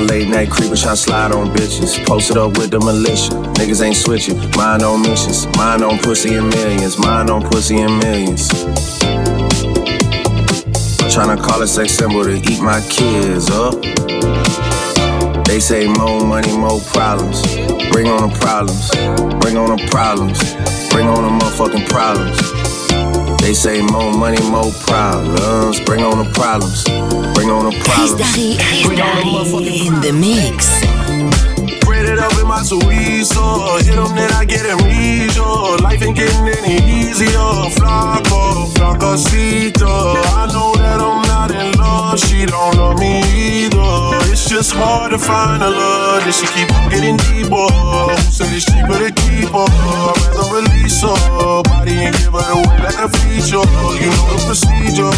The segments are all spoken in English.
late night creeping, try slide on bitches. Posted up with the militia. Niggas ain't switching. Mind on missions. Mind on pussy and millions. Mind on pussy and millions. Tryna call a sex symbol to eat my kids up. They say more money, more problems. Bring on the problems. Bring on the problems. Bring on the motherfucking problems. They say more money, more problems. Bring on the problems. Bring on the problems. Chris Darry, Chris Darry in the mix it up in my Suizo. Hit them, then I get it regional. Life ain't getting any easier. Flaco, flacosito. I know that I'm not in love. She don't love me either. It's just hard to find a love. That she keep getting deeper. Said it's cheaper to keep her? I'd rather release her. Body and give her away like a feature. You know the procedure.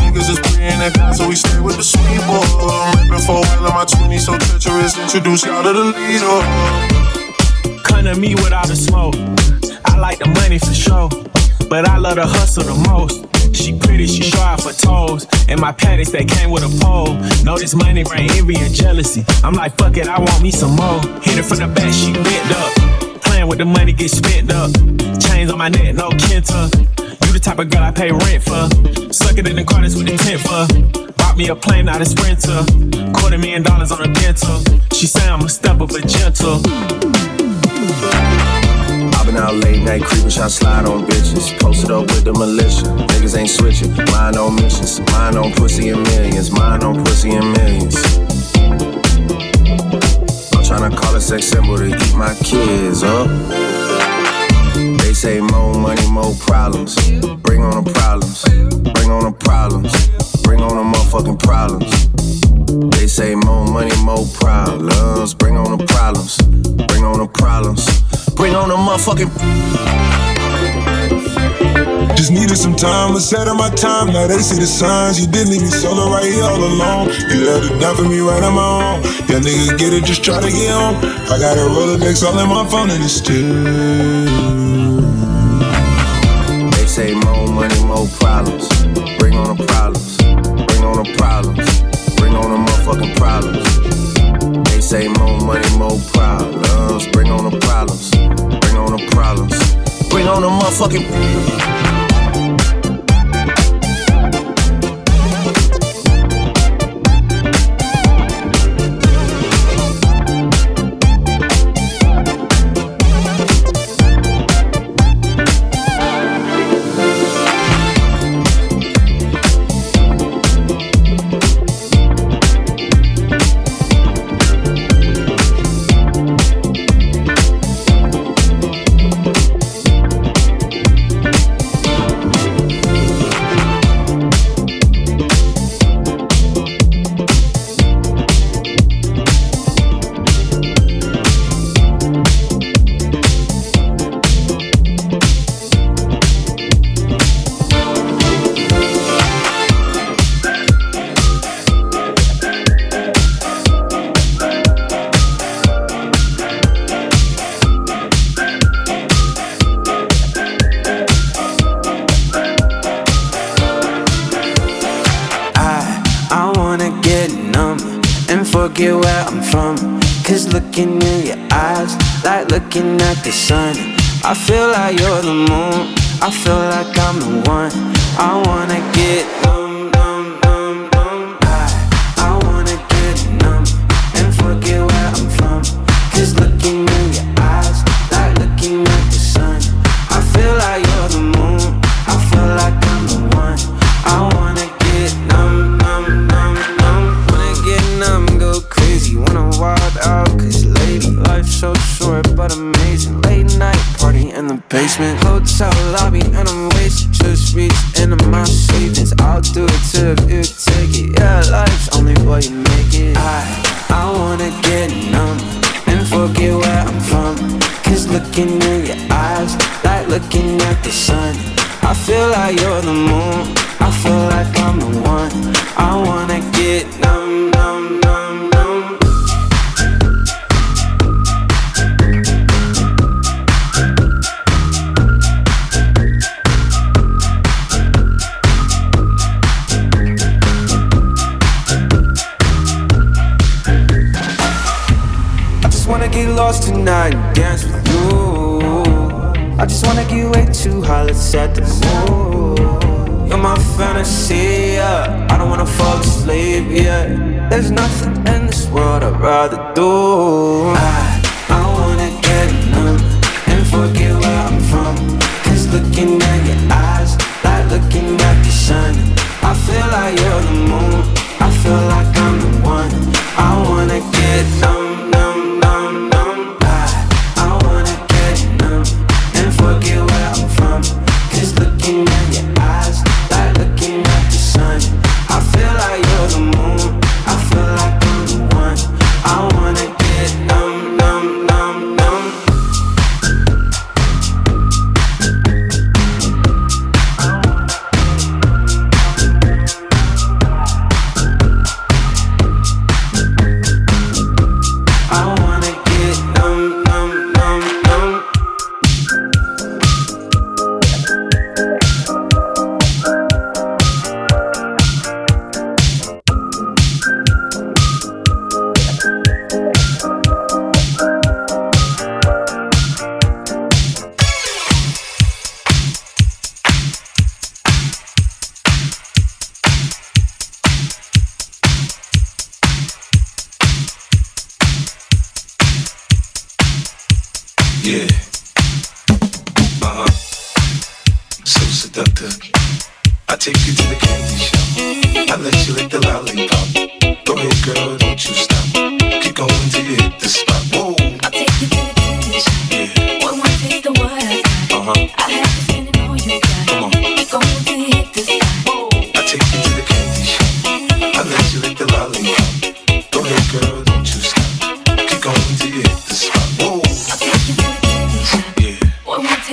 Niggas is praying that God, so we stay with the sweeper. I'm rapping for well in my 20s, so treacherous. Introduce y'all to the leader. To me without the smoke. I like the money for sure, but I love the hustle the most. She pretty, she sharp for toes. And my panties, they came with a pole. Know this money bring envy and jealousy. I'm like, fuck it, I want me some more. Hit her from the back, she bent up. Playing with the money, get spent up. Chains on my neck, no Kenta. You the type of girl I pay rent for. Suck it in the corners with the tent for. Bought me a plane, not a sprinter. Quarter million dollars on a dental. She say I'm a stepper, but gentle. Late night creeping, try slide on bitches. Posted up with the militia. Niggas ain't switching. Mind on missions. Mind on pussy and millions. Mind on pussy and millions. I'm tryna call a sex symbol to eat my kids up. They say more money, more problems. Bring on the problems. Bring on the problems bring on the motherfucking problems. They say more money, more problems. Bring on the problems. Bring on the problems. Bring on the motherfucking. Just needed some time, was set on my time. Now they see the signs. You didn't leave me solo right here all alone. You left it down for me right on my own. Yeah, nigga, get it, just try to get on. I got a Rolodex all in my phone and it's still. They say more money, more problems. Bring on the problems. Bring on the problems. Bring on the motherfucking problems. They say more money, more problems. Bring on the problems. Bring on the problems. Bring on the motherfucking. I feel like you're the moon. I feel like I'm the one. I wanna get basement. Hotel lobby, and I'm wasted. Just reach into my savings. I'll do it if you take it. Yeah, life's only what you make it. I, I wanna get numb and forget where I'm from. Cause looking in your eyes, like looking at the sun. I feel like you're the moon. I feel like I'd rather do. I,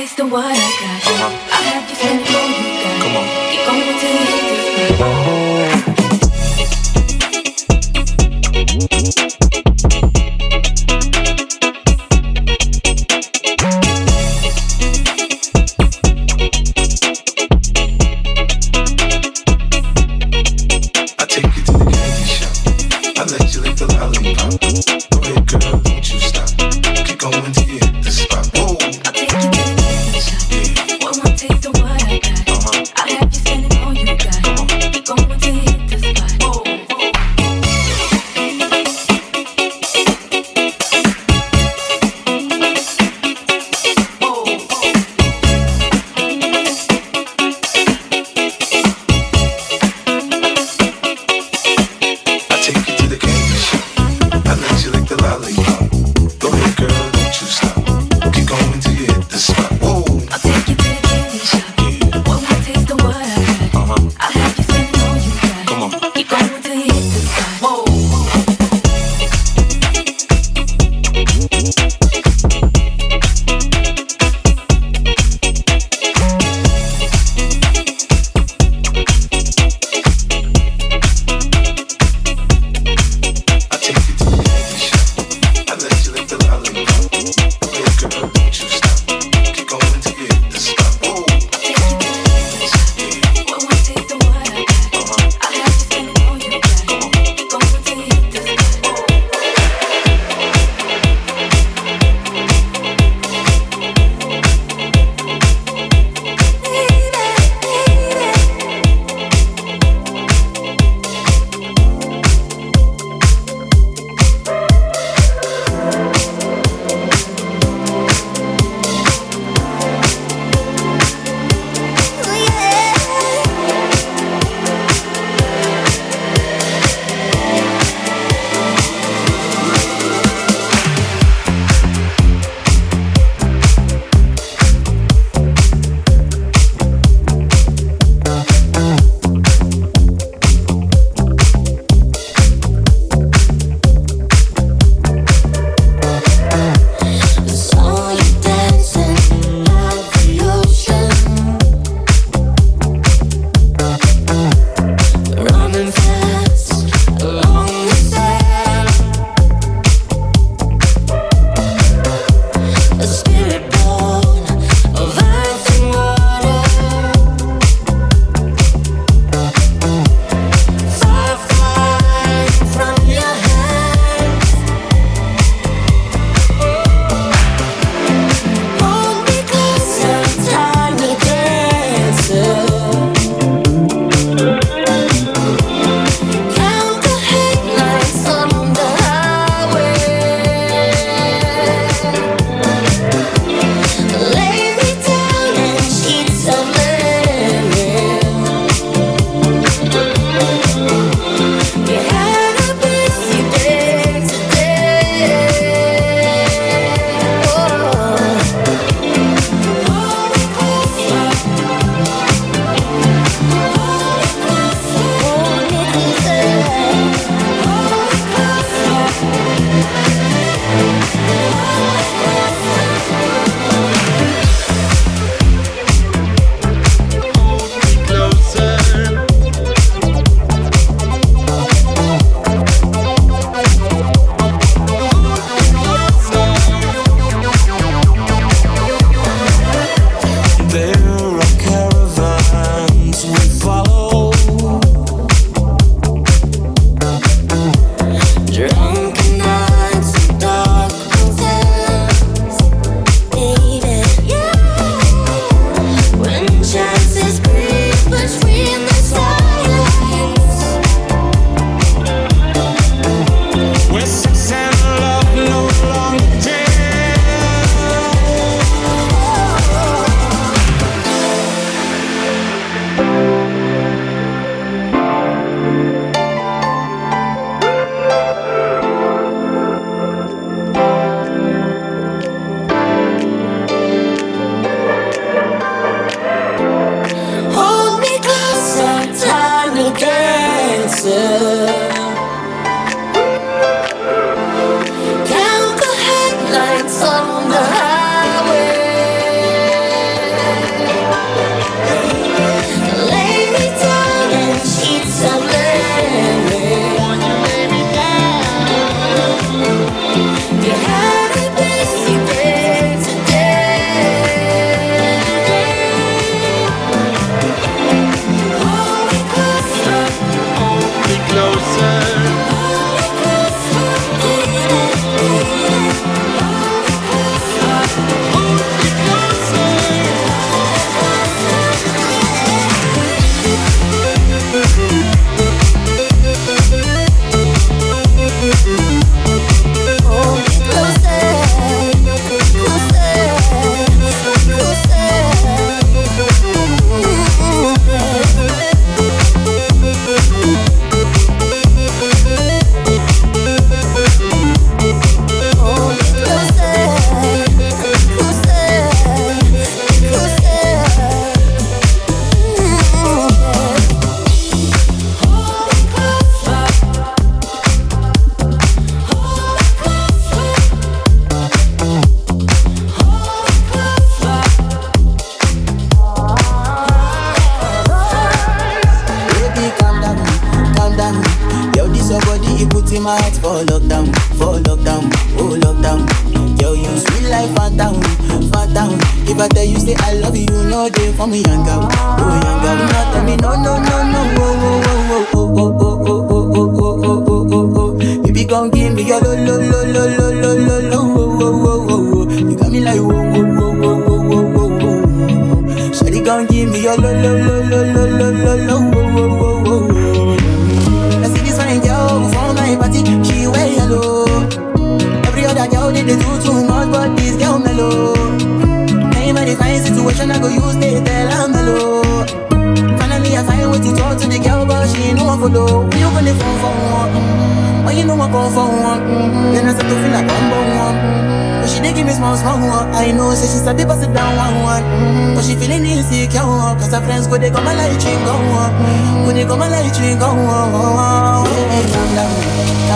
It's the one I got. Uh-huh. I have to spend more you got. Come on. Keep going till you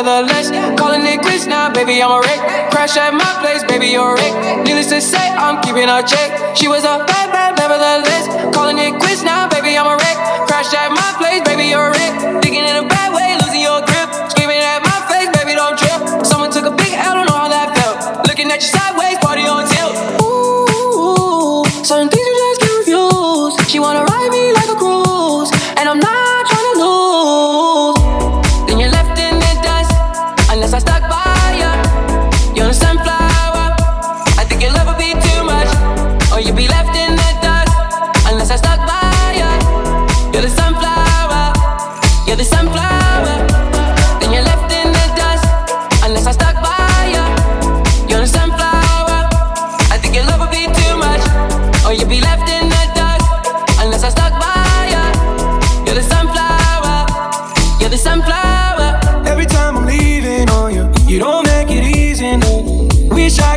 with a list. Calling it quits now, baby, I'm a wreck. Crash at my place, baby, you're a wreck. Needless to say, I'm keeping her check. She was a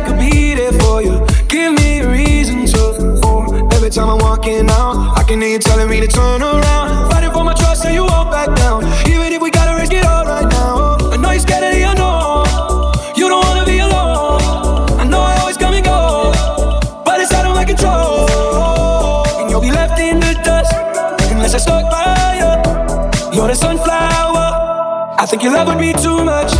could be there for you. Give me a reason to. Oh, every time I'm walking out, I can hear you telling me to turn around. Fighting for my trust, and you walk back down. Even if we gotta risk it all right now. I know you're scared of the unknown. You don't wanna be alone. I know I always come and go, but it's out of my control. And you'll be left in the dust unless I stuck by you. You're the sunflower. I think your love would be too much.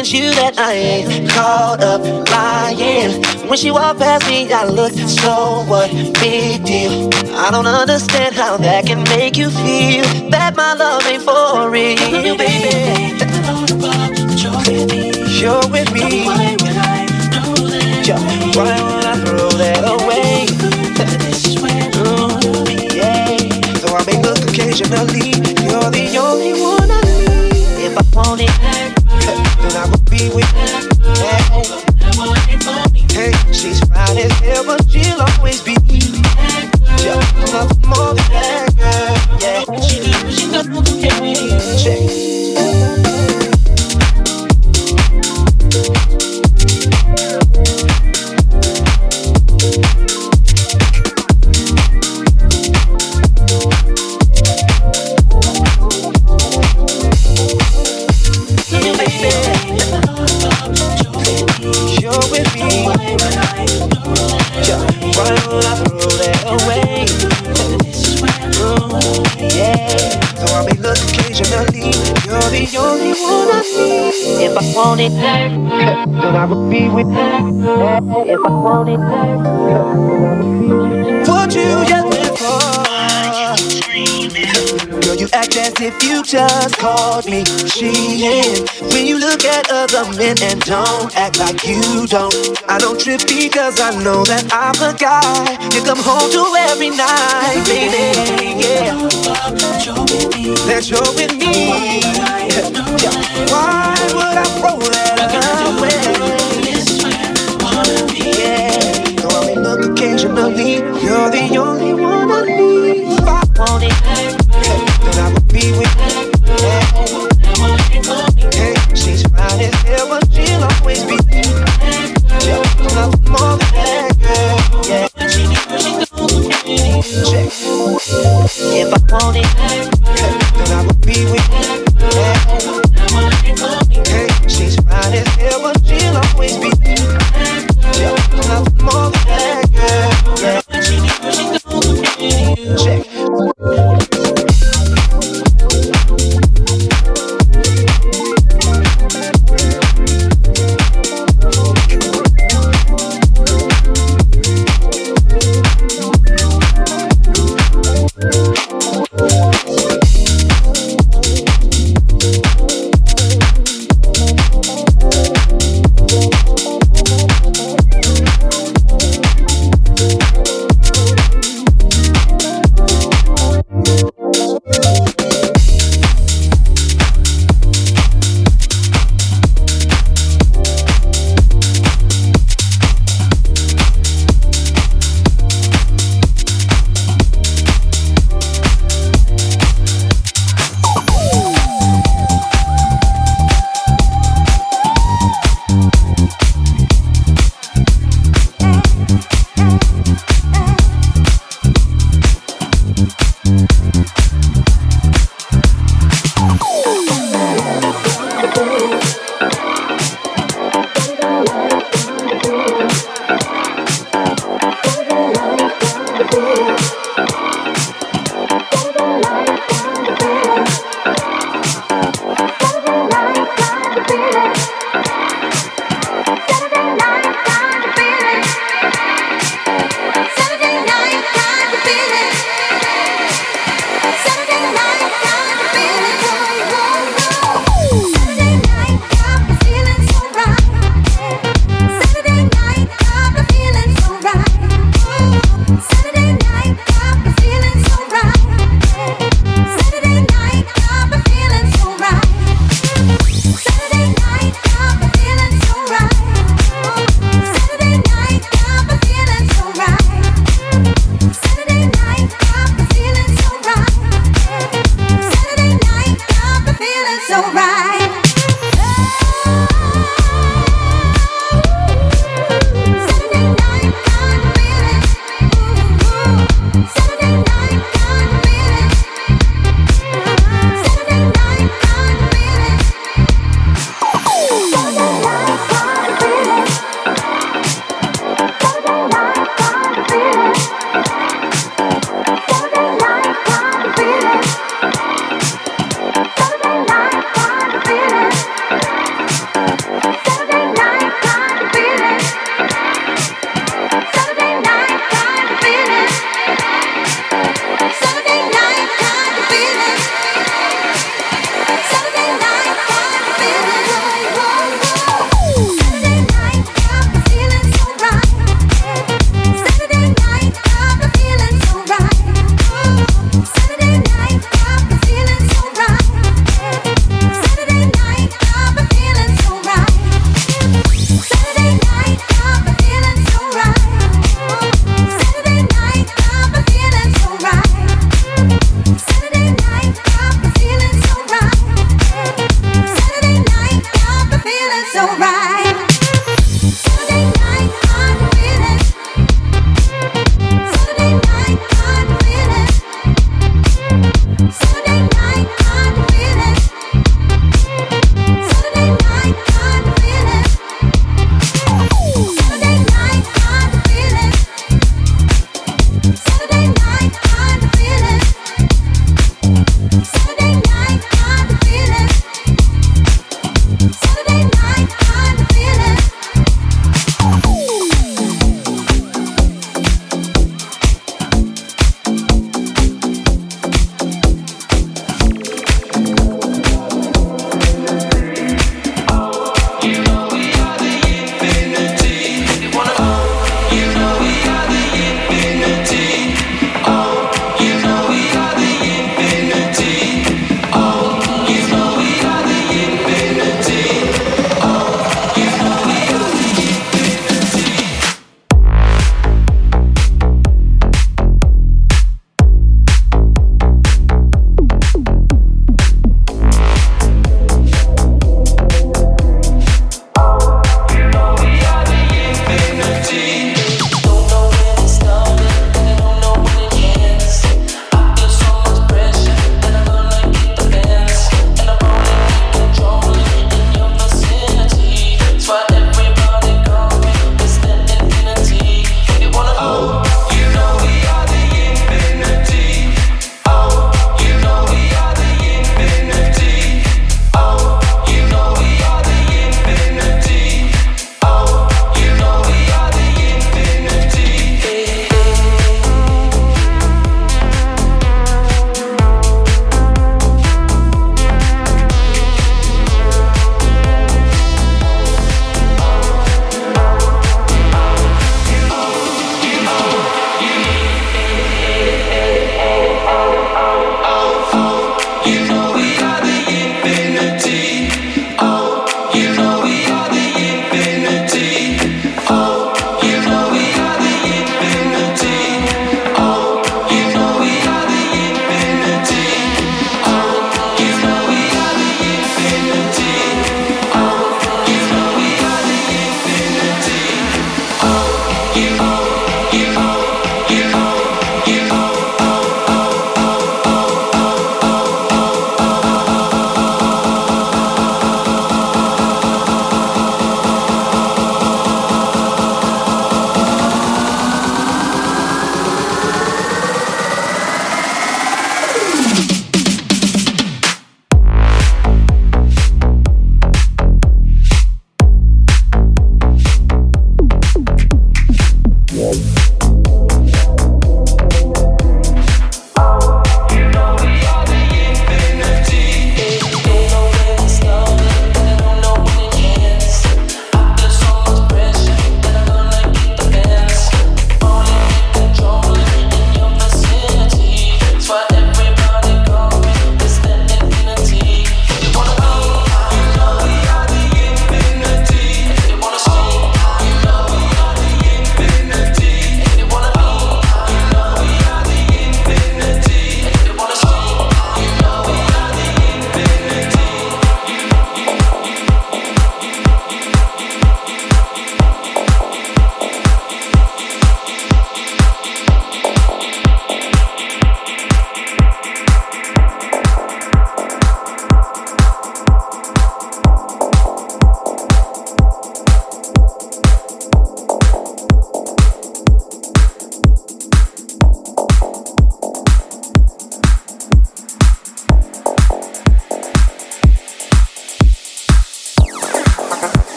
Convince you that I ain't caught up lying. When she walked past me, I looked, so what? Big deal. I don't understand how that can make you feel that my love ain't for real, baby. You're with me. Why would I throw that away? Mm, yeah. So I may look occasionally. You're the only one I need. If I want it, then I will be with you. Hey, she's fine as hell, but she'll always be. Just more than that girl. Yeah. Check. Then I would be with you. If I want it, what you yelling for? Girl, you act as if you just called me cheating. When you look at other men and don't act like you don't. I don't trip because I know that I'm the guy you come home to every night, baby. Yeah, that you're with me. Why would I that you're the only one I need. If I want it, then I would be with you. Hey, she's fine as hell, but she'll always be. That, girl. Then I would be with. Hey, she's fine as hell, but she'll always be.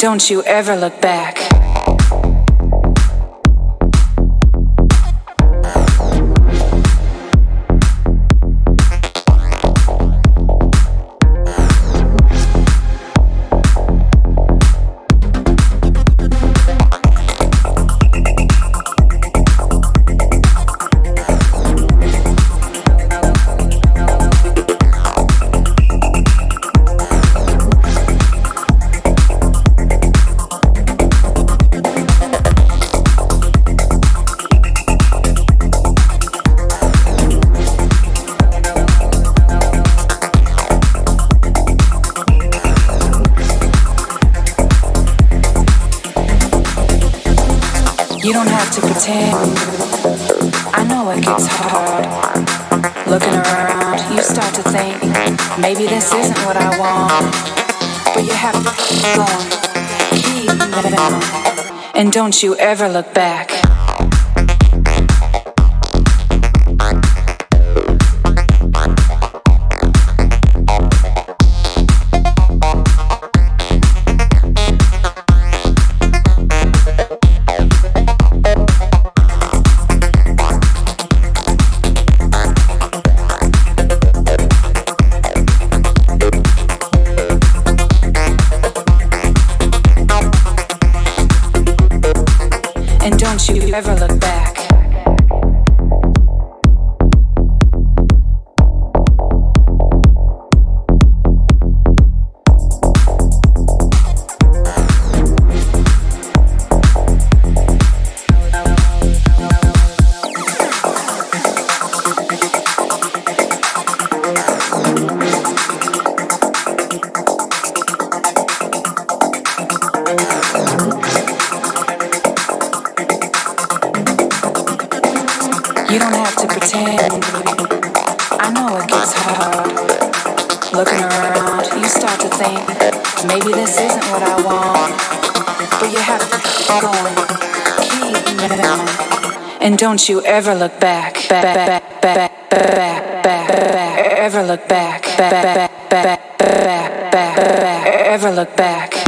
don't you ever look back. you ever look back. Don't you ever look back, back, back, back, back, back, back, ever look back, back, back, back, back, back, ever look back.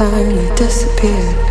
Finally disappear.